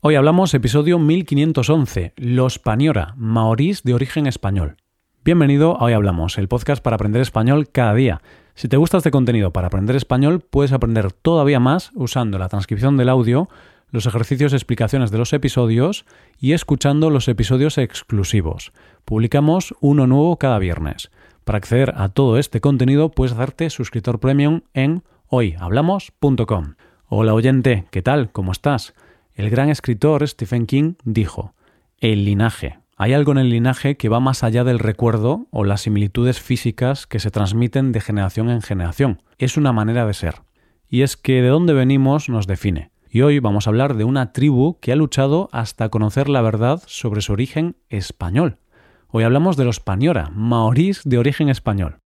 Hoy hablamos episodio 1511, Los Paniora, maorís de origen español. Bienvenido a Hoy Hablamos, el podcast para aprender español cada día. Si te gusta este contenido para aprender español, puedes aprender todavía más usando la transcripción del audio, los ejercicios y explicaciones de los episodios y escuchando los episodios exclusivos. Publicamos uno nuevo cada viernes. Para acceder a todo este contenido puedes hacerte suscriptor premium en hoyhablamos.com. Hola oyente, ¿qué tal? ¿Cómo estás? El gran escritor Stephen King dijo, el linaje. Hay algo en el linaje que va más allá del recuerdo o las similitudes físicas que se transmiten de generación en generación. Es una manera de ser. Y es que de dónde venimos nos define. Y hoy vamos a hablar de una tribu que ha luchado hasta conocer la verdad sobre su origen español. Hoy hablamos de los Paniora, maorís de origen español.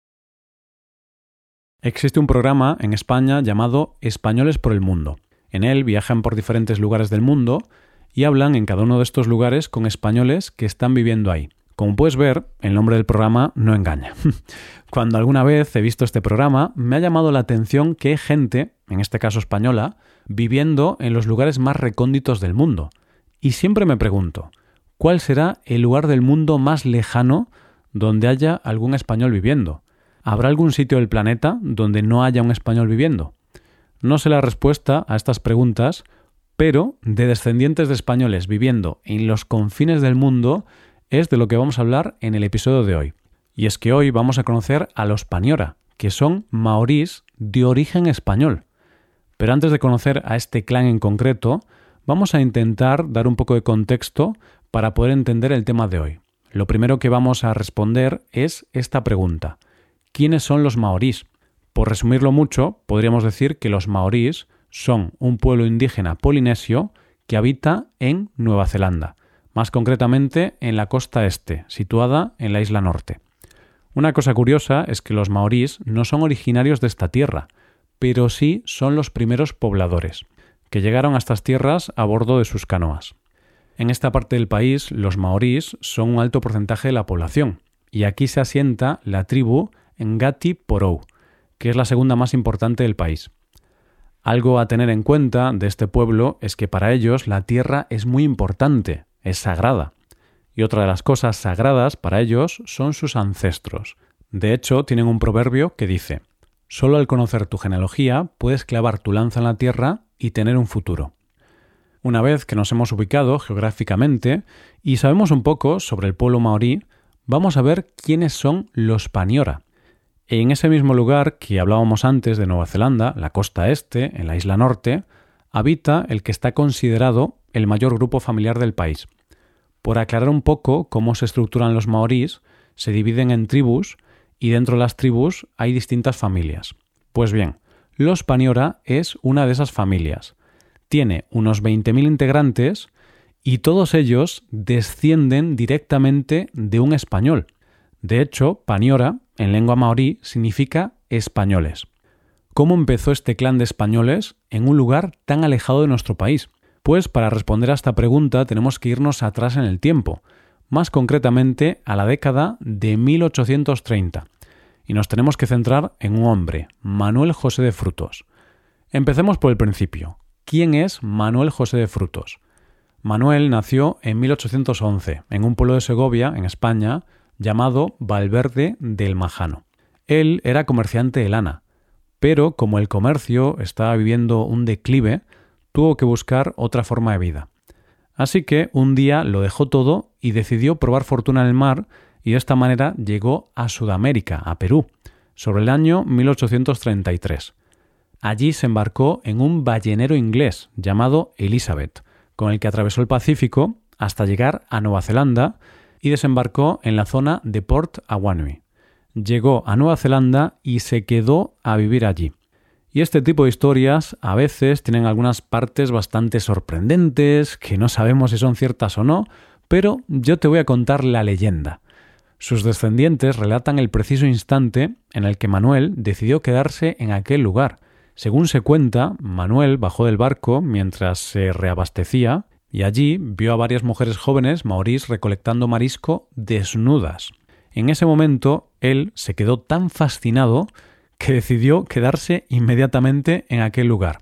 Existe un programa en España llamado Españoles por el Mundo. En él viajan por diferentes lugares del mundo y hablan en cada uno de estos lugares con españoles que están viviendo ahí. Como puedes ver, el nombre del programa no engaña. Cuando alguna vez he visto este programa, me ha llamado la atención que hay gente, en este caso española, viviendo en los lugares más recónditos del mundo. Y siempre me pregunto, ¿cuál será el lugar del mundo más lejano donde haya algún español viviendo? ¿Habrá algún sitio del planeta donde no haya un español viviendo? No sé la respuesta a estas preguntas, pero de descendientes de españoles viviendo en los confines del mundo es de lo que vamos a hablar en el episodio de hoy. Y es que hoy vamos a conocer a los Paniora, que son maorís de origen español. Pero antes de conocer a este clan en concreto, vamos a intentar dar un poco de contexto para poder entender el tema de hoy. Lo primero que vamos a responder es esta pregunta. ¿Quiénes son los maorís? Por resumirlo mucho, podríamos decir que los maorís son un pueblo indígena polinesio que habita en Nueva Zelanda, más concretamente en la costa este, situada en la isla norte. Una cosa curiosa es que los maorís no son originarios de esta tierra, pero sí son los primeros pobladores, que llegaron a estas tierras a bordo de sus canoas. En esta parte del país, los maorís son un alto porcentaje de la población, y aquí se asienta la tribu Ngati Porou, que es la segunda más importante del país. Algo a tener en cuenta de este pueblo es que para ellos la tierra es muy importante, es sagrada. Y otra de las cosas sagradas para ellos son sus ancestros. De hecho, tienen un proverbio que dice, Solo al conocer tu genealogía puedes clavar tu lanza en la tierra y tener un futuro. Una vez que nos hemos ubicado geográficamente y sabemos un poco sobre el pueblo maorí, vamos a ver quiénes son los Paniora, en ese mismo lugar que hablábamos antes de Nueva Zelanda, la costa este, en la isla norte, habita el que está considerado el mayor grupo familiar del país. Por aclarar un poco cómo se estructuran los maorís, se dividen en tribus y dentro de las tribus hay distintas familias. Pues bien, los Paniora es una de esas familias. Tiene unos 20.000 integrantes y todos ellos descienden directamente de un español. De hecho, Paniora en lengua maorí significa españoles. ¿Cómo empezó este clan de españoles en un lugar tan alejado de nuestro país? Pues para responder a esta pregunta tenemos que irnos atrás en el tiempo, más concretamente a la década de 1830. Y nos tenemos que centrar en un hombre, Manuel José de Frutos. Empecemos por el principio. ¿Quién es Manuel José de Frutos? Manuel nació en 1811 en un pueblo de Segovia, en España, llamado Valverde del Majano. Él era comerciante de lana, pero como el comercio estaba viviendo un declive, tuvo que buscar otra forma de vida. Así que un día lo dejó todo y decidió probar fortuna en el mar y de esta manera llegó a Sudamérica, a Perú, sobre el año 1833. Allí se embarcó en un ballenero inglés llamado Elizabeth, con el que atravesó el Pacífico hasta llegar a Nueva Zelanda y desembarcó en la zona de Port Awanui. Llegó a Nueva Zelanda y se quedó a vivir allí. Y este tipo de historias a veces tienen algunas partes bastante sorprendentes, que no sabemos si son ciertas o no, pero yo te voy a contar la leyenda. Sus descendientes relatan el preciso instante en el que Manuel decidió quedarse en aquel lugar. Según se cuenta, Manuel bajó del barco mientras se reabastecía y allí vio a varias mujeres jóvenes maorís recolectando marisco desnudas. En ese momento él se quedó tan fascinado que decidió quedarse inmediatamente en aquel lugar.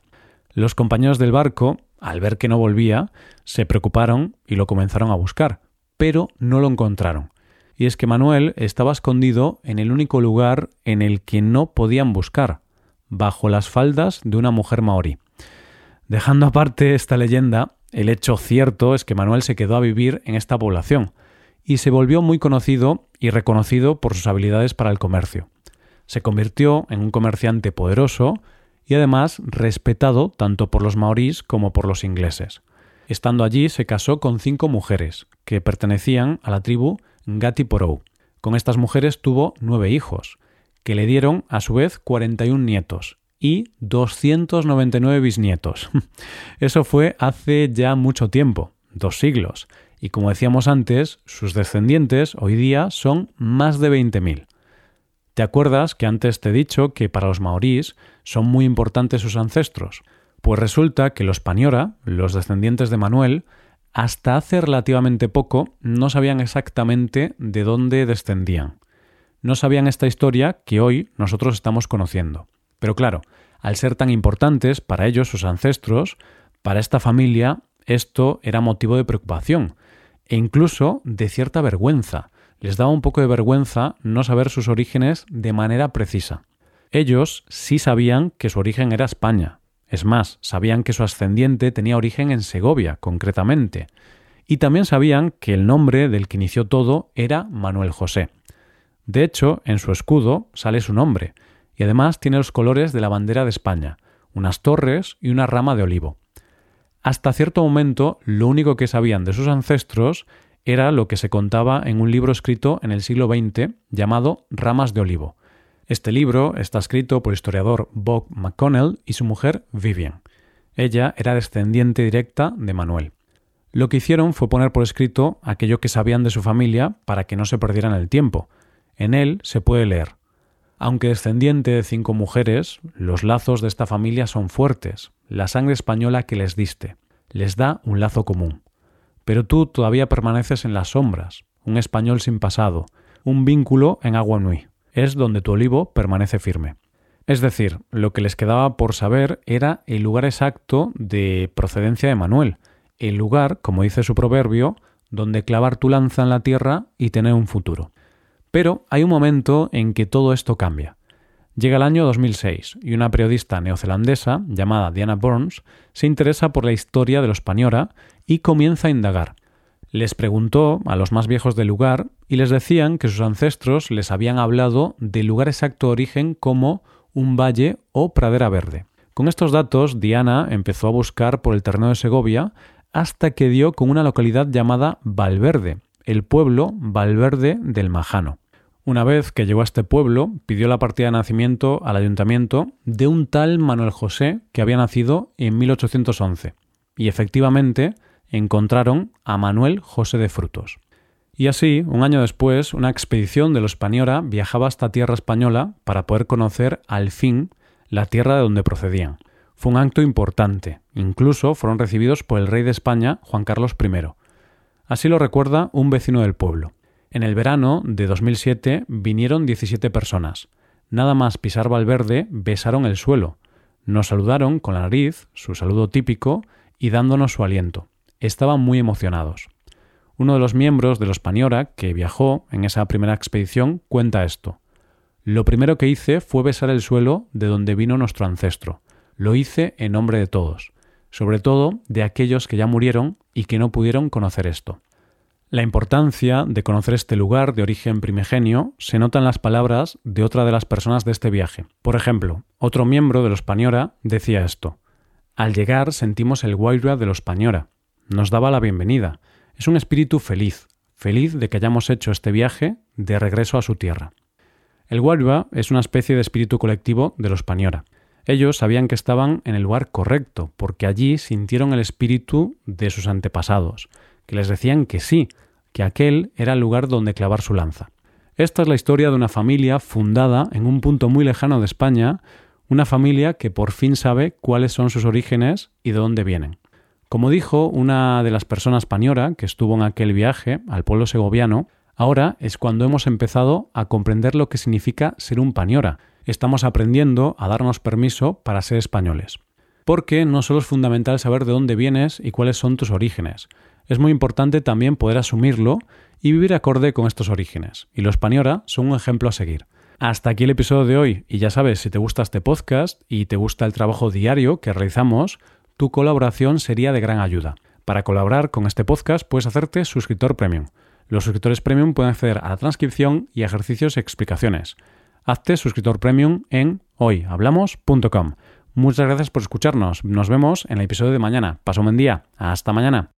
Los compañeros del barco al ver que no volvía, se preocuparon y lo comenzaron a buscar, pero no lo encontraron. Y es que Manuel estaba escondido en el único lugar en el que no podían buscar, bajo las faldas de una mujer maorí. Dejando aparte esta leyenda, el hecho cierto es que Manuel se quedó a vivir en esta población y se volvió muy conocido y reconocido por sus habilidades para el comercio. Se convirtió en un comerciante poderoso y además respetado tanto por los maorís como por los ingleses. Estando allí se casó con cinco mujeres, que pertenecían a la tribu Ngati Porou. Con estas mujeres tuvo nueve hijos, que le dieron a su vez 41 nietos y 299 bisnietos. Eso fue hace ya mucho tiempo, dos siglos, y como decíamos antes, sus descendientes hoy día son más de 20.000. ¿Te acuerdas que antes te he dicho que para los maorís son muy importantes sus ancestros? Pues resulta que los Paniora, los descendientes de Manuel, hasta hace relativamente poco no sabían exactamente de dónde descendían. No sabían esta historia que hoy nosotros estamos conociendo. Pero claro, al ser tan importantes para ellos, sus ancestros, para esta familia, esto era motivo de preocupación e incluso de cierta vergüenza, les daba un poco de vergüenza no saber sus orígenes de manera precisa. Ellos sí sabían que su origen era España. Es más, sabían que su ascendiente tenía origen en Segovia, concretamente. Y también sabían que el nombre del que inició todo era Manuel José. De hecho, en su escudo sale su nombre, y además tiene los colores de la bandera de España, unas torres y una rama de olivo. Hasta cierto momento, lo único que sabían de sus ancestros era lo que se contaba en un libro escrito en el siglo XX llamado Ramas de Olivo. Este libro está escrito por el historiador Bob McConnell y su mujer Vivian. Ella era descendiente directa de Manuel. Lo que hicieron fue poner por escrito aquello que sabían de su familia para que no se perdieran el tiempo. En él se puede leer. Aunque descendiente de cinco mujeres, los lazos de esta familia son fuertes. La sangre española que les diste les da un lazo común pero tú todavía permaneces en las sombras, un español sin pasado, un vínculo en agua nui. Es donde tu olivo permanece firme. Es decir, lo que les quedaba por saber era el lugar exacto de procedencia de Manuel, el lugar, como dice su proverbio, donde clavar tu lanza en la tierra y tener un futuro. Pero hay un momento en que todo esto cambia. Llega el año 2006 y una periodista neozelandesa llamada Diana Burns se interesa por la historia de los Paniora y comienza a indagar. Les preguntó a los más viejos del lugar y les decían que sus ancestros les habían hablado del lugar exacto de origen como un valle o pradera verde. Con estos datos, Diana empezó a buscar por el terreno de Segovia hasta que dio con una localidad llamada Valverde, el pueblo Valverde del Majano. Una vez que llegó a este pueblo, pidió la partida de nacimiento al ayuntamiento de un tal Manuel José que había nacido en 1811. Y efectivamente encontraron a Manuel José de Frutos. Y así, un año después, una expedición de los Paniora viajaba hasta tierra española para poder conocer al fin la tierra de donde procedían. Fue un acto importante, incluso fueron recibidos por el rey de España, Juan Carlos I. Así lo recuerda un vecino del pueblo. En el verano de 2007 vinieron 17 personas. Nada más pisar Valverde, besaron el suelo. Nos saludaron con la nariz, su saludo típico, y dándonos su aliento. Estaban muy emocionados. Uno de los miembros de los Paniora, que viajó en esa primera expedición, cuenta esto. Lo primero que hice fue besar el suelo de donde vino nuestro ancestro. Lo hice en nombre de todos, sobre todo de aquellos que ya murieron y que no pudieron conocer esto. La importancia de conocer este lugar de origen primigenio se nota en las palabras de otra de las personas de este viaje. Por ejemplo, otro miembro de los Paniora decía esto. Al llegar sentimos el Waira de los Paniora. Nos daba la bienvenida. Es un espíritu feliz, feliz de que hayamos hecho este viaje de regreso a su tierra. El Waira es una especie de espíritu colectivo de los Paniora. Ellos sabían que estaban en el lugar correcto, porque allí sintieron el espíritu de sus antepasados, que les decían que sí, que aquel era el lugar donde clavar su lanza. Esta es la historia de una familia fundada en un punto muy lejano de España, una familia que por fin sabe cuáles son sus orígenes y de dónde vienen. Como dijo una de las personas pañora que estuvo en aquel viaje al pueblo segoviano, ahora es cuando hemos empezado a comprender lo que significa ser un pañora. Estamos aprendiendo a darnos permiso para ser españoles. porque no solo es fundamental saber de dónde vienes y cuáles son tus orígenes, es muy importante también poder asumirlo y vivir acorde con estos orígenes. Y los Paniora son un ejemplo a seguir. Hasta aquí el episodio de hoy y ya sabes, si te gusta este podcast y te gusta el trabajo diario que realizamos, tu colaboración sería de gran ayuda. Para colaborar con este podcast puedes hacerte suscriptor premium. Los suscriptores premium pueden acceder a la transcripción y ejercicios y explicaciones. Hazte suscriptor premium en hoyhablamos.com. Muchas gracias por escucharnos. Nos vemos en el episodio de mañana. Paso un buen día. Hasta mañana.